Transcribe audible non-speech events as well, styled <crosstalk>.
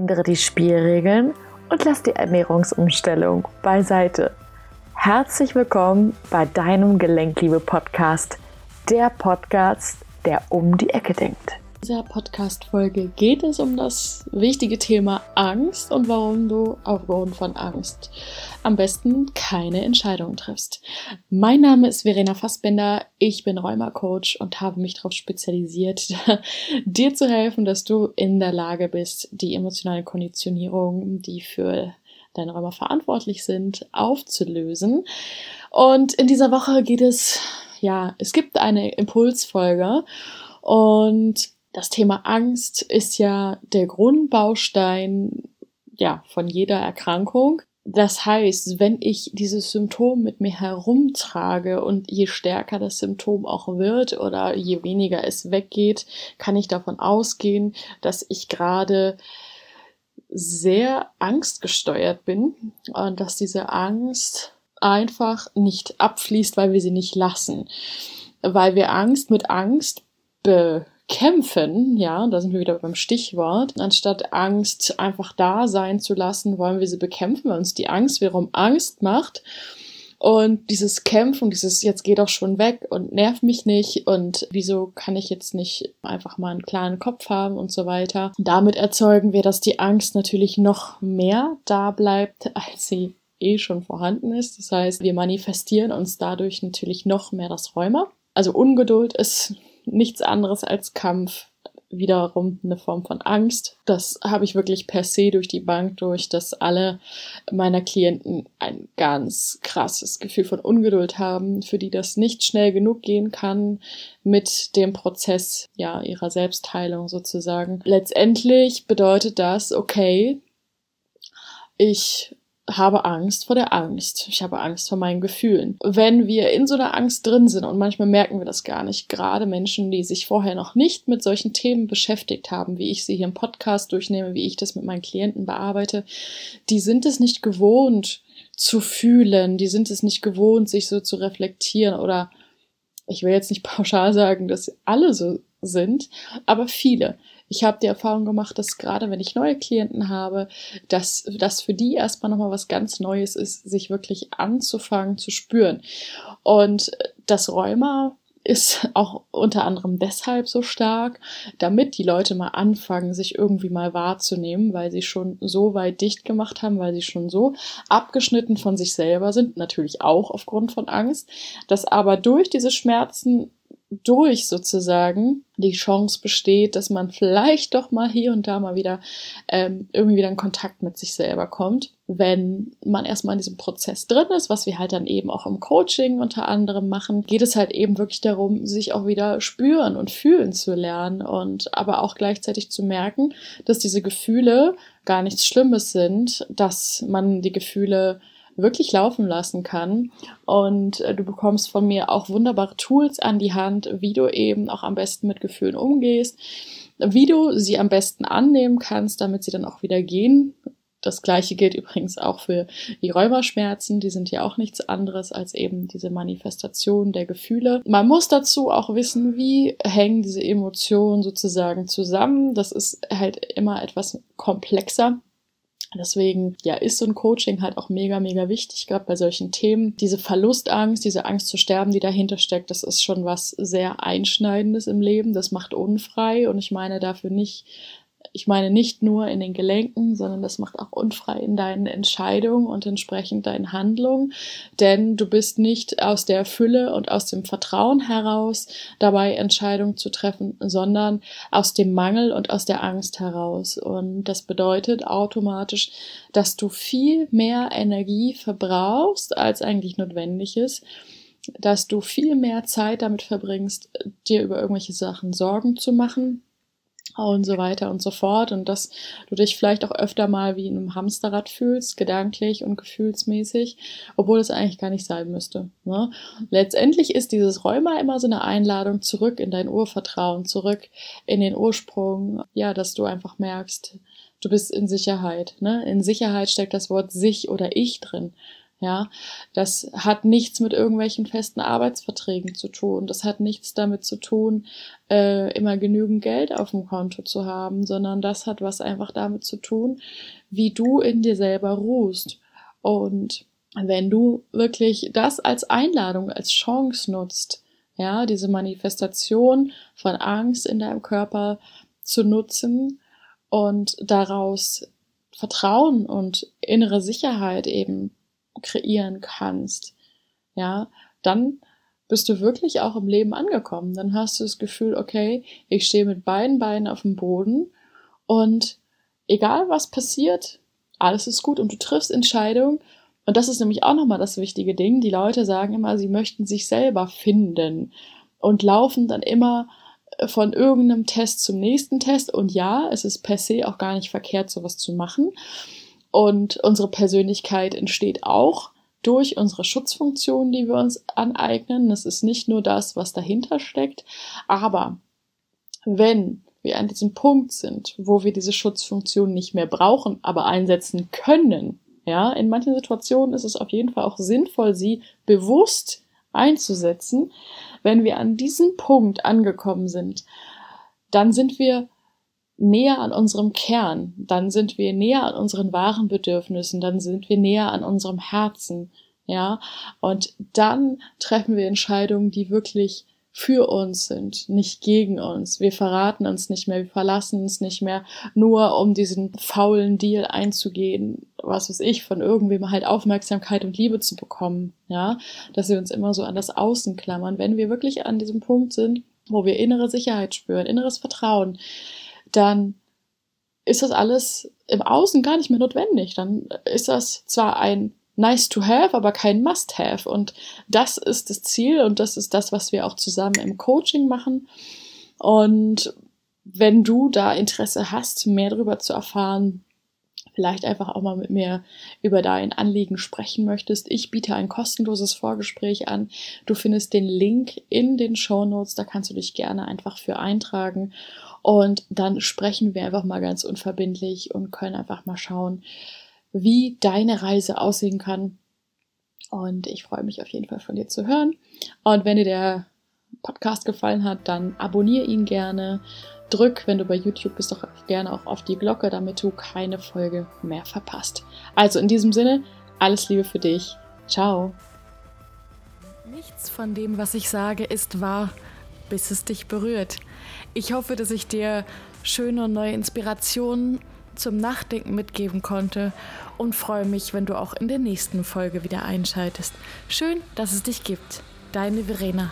Ändere die Spielregeln und lass die Ernährungsumstellung beiseite. Herzlich willkommen bei deinem Gelenkliebe-Podcast, der Podcast, der um die Ecke denkt. In dieser Podcast-Folge geht es um das wichtige Thema Angst und warum du aufgrund von Angst am besten keine Entscheidungen triffst. Mein Name ist Verena Fassbender, ich bin Rheuma-Coach und habe mich darauf spezialisiert, <laughs> dir zu helfen, dass du in der Lage bist, die emotionale Konditionierung, die für deine Rheuma verantwortlich sind, aufzulösen. Und in dieser Woche geht es, ja, es gibt eine Impulsfolge und das Thema Angst ist ja der Grundbaustein ja, von jeder Erkrankung. Das heißt, wenn ich dieses Symptom mit mir herumtrage und je stärker das Symptom auch wird oder je weniger es weggeht, kann ich davon ausgehen, dass ich gerade sehr angstgesteuert bin und dass diese Angst einfach nicht abfließt, weil wir sie nicht lassen. Weil wir Angst mit Angst be kämpfen, ja, da sind wir wieder beim Stichwort, anstatt Angst einfach da sein zu lassen, wollen wir sie bekämpfen, weil uns die Angst wiederum Angst macht. Und dieses Kämpfen, dieses jetzt geh doch schon weg und nerv mich nicht und wieso kann ich jetzt nicht einfach mal einen klaren Kopf haben und so weiter. Damit erzeugen wir, dass die Angst natürlich noch mehr da bleibt, als sie eh schon vorhanden ist. Das heißt, wir manifestieren uns dadurch natürlich noch mehr das Rheuma. Also Ungeduld ist nichts anderes als Kampf. Wiederum eine Form von Angst. Das habe ich wirklich per se durch die Bank durch, dass alle meiner Klienten ein ganz krasses Gefühl von Ungeduld haben, für die das nicht schnell genug gehen kann mit dem Prozess, ja, ihrer Selbstheilung sozusagen. Letztendlich bedeutet das, okay, ich habe Angst vor der Angst. Ich habe Angst vor meinen Gefühlen. Wenn wir in so einer Angst drin sind und manchmal merken wir das gar nicht, gerade Menschen, die sich vorher noch nicht mit solchen Themen beschäftigt haben, wie ich sie hier im Podcast durchnehme, wie ich das mit meinen Klienten bearbeite, die sind es nicht gewohnt zu fühlen, die sind es nicht gewohnt, sich so zu reflektieren oder ich will jetzt nicht <laughs> pauschal sagen, dass alle so sind, aber viele. Ich habe die Erfahrung gemacht, dass gerade wenn ich neue Klienten habe, dass das für die erstmal nochmal was ganz Neues ist, sich wirklich anzufangen zu spüren. Und das Rheuma ist auch unter anderem deshalb so stark, damit die Leute mal anfangen, sich irgendwie mal wahrzunehmen, weil sie schon so weit dicht gemacht haben, weil sie schon so abgeschnitten von sich selber sind, natürlich auch aufgrund von Angst, dass aber durch diese Schmerzen durch sozusagen die Chance besteht, dass man vielleicht doch mal hier und da mal wieder ähm, irgendwie wieder in Kontakt mit sich selber kommt, wenn man erstmal in diesem Prozess drin ist, was wir halt dann eben auch im Coaching unter anderem machen, geht es halt eben wirklich darum, sich auch wieder spüren und fühlen zu lernen und aber auch gleichzeitig zu merken, dass diese Gefühle gar nichts Schlimmes sind, dass man die Gefühle wirklich laufen lassen kann. Und äh, du bekommst von mir auch wunderbare Tools an die Hand, wie du eben auch am besten mit Gefühlen umgehst, wie du sie am besten annehmen kannst, damit sie dann auch wieder gehen. Das gleiche gilt übrigens auch für die Räuberschmerzen. Die sind ja auch nichts anderes als eben diese Manifestation der Gefühle. Man muss dazu auch wissen, wie hängen diese Emotionen sozusagen zusammen. Das ist halt immer etwas komplexer. Deswegen, ja, ist so ein Coaching halt auch mega, mega wichtig, gerade bei solchen Themen. Diese Verlustangst, diese Angst zu sterben, die dahinter steckt, das ist schon was sehr Einschneidendes im Leben. Das macht unfrei und ich meine dafür nicht ich meine nicht nur in den Gelenken, sondern das macht auch unfrei in deinen Entscheidungen und entsprechend deinen Handlungen, denn du bist nicht aus der Fülle und aus dem Vertrauen heraus dabei Entscheidungen zu treffen, sondern aus dem Mangel und aus der Angst heraus. Und das bedeutet automatisch, dass du viel mehr Energie verbrauchst, als eigentlich notwendig ist dass du viel mehr Zeit damit verbringst, dir über irgendwelche Sachen Sorgen zu machen, und so weiter und so fort und dass du dich vielleicht auch öfter mal wie in einem Hamsterrad fühlst, gedanklich und gefühlsmäßig, obwohl es eigentlich gar nicht sein müsste. Ne? Letztendlich ist dieses Rheuma immer so eine Einladung zurück in dein Urvertrauen, zurück in den Ursprung, ja, dass du einfach merkst, du bist in Sicherheit. Ne? In Sicherheit steckt das Wort sich oder ich drin. Ja, das hat nichts mit irgendwelchen festen Arbeitsverträgen zu tun. Das hat nichts damit zu tun, äh, immer genügend Geld auf dem Konto zu haben, sondern das hat was einfach damit zu tun, wie du in dir selber ruhst. Und wenn du wirklich das als Einladung, als Chance nutzt, ja, diese Manifestation von Angst in deinem Körper zu nutzen und daraus Vertrauen und innere Sicherheit eben kreieren kannst, ja, dann bist du wirklich auch im Leben angekommen. Dann hast du das Gefühl, okay, ich stehe mit beiden Beinen auf dem Boden und egal was passiert, alles ist gut und du triffst Entscheidungen. Und das ist nämlich auch nochmal das wichtige Ding. Die Leute sagen immer, sie möchten sich selber finden und laufen dann immer von irgendeinem Test zum nächsten Test. Und ja, es ist per se auch gar nicht verkehrt, sowas zu machen. Und unsere Persönlichkeit entsteht auch durch unsere Schutzfunktionen, die wir uns aneignen. Das ist nicht nur das, was dahinter steckt. Aber wenn wir an diesem Punkt sind, wo wir diese Schutzfunktion nicht mehr brauchen, aber einsetzen können, ja, in manchen Situationen ist es auf jeden Fall auch sinnvoll, sie bewusst einzusetzen. Wenn wir an diesem Punkt angekommen sind, dann sind wir näher an unserem Kern, dann sind wir näher an unseren wahren Bedürfnissen, dann sind wir näher an unserem Herzen, ja, und dann treffen wir Entscheidungen, die wirklich für uns sind, nicht gegen uns. Wir verraten uns nicht mehr, wir verlassen uns nicht mehr, nur um diesen faulen Deal einzugehen, was weiß ich, von irgendwem halt Aufmerksamkeit und Liebe zu bekommen, ja, dass wir uns immer so an das Außen klammern. Wenn wir wirklich an diesem Punkt sind, wo wir innere Sicherheit spüren, inneres Vertrauen, dann ist das alles im Außen gar nicht mehr notwendig. Dann ist das zwar ein nice to have, aber kein must have. Und das ist das Ziel und das ist das, was wir auch zusammen im Coaching machen. Und wenn du da Interesse hast, mehr darüber zu erfahren, vielleicht einfach auch mal mit mir über dein Anliegen sprechen möchtest, ich biete ein kostenloses Vorgespräch an. Du findest den Link in den Show Notes, da kannst du dich gerne einfach für eintragen und dann sprechen wir einfach mal ganz unverbindlich und können einfach mal schauen, wie deine Reise aussehen kann. Und ich freue mich auf jeden Fall von dir zu hören. Und wenn dir der Podcast gefallen hat, dann abonniere ihn gerne. Drück, wenn du bei YouTube bist, doch gerne auch auf die Glocke, damit du keine Folge mehr verpasst. Also in diesem Sinne, alles Liebe für dich. Ciao. Nichts von dem, was ich sage, ist wahr, bis es dich berührt. Ich hoffe, dass ich dir schöne neue Inspirationen zum Nachdenken mitgeben konnte und freue mich, wenn du auch in der nächsten Folge wieder einschaltest. Schön, dass es dich gibt. Deine Verena.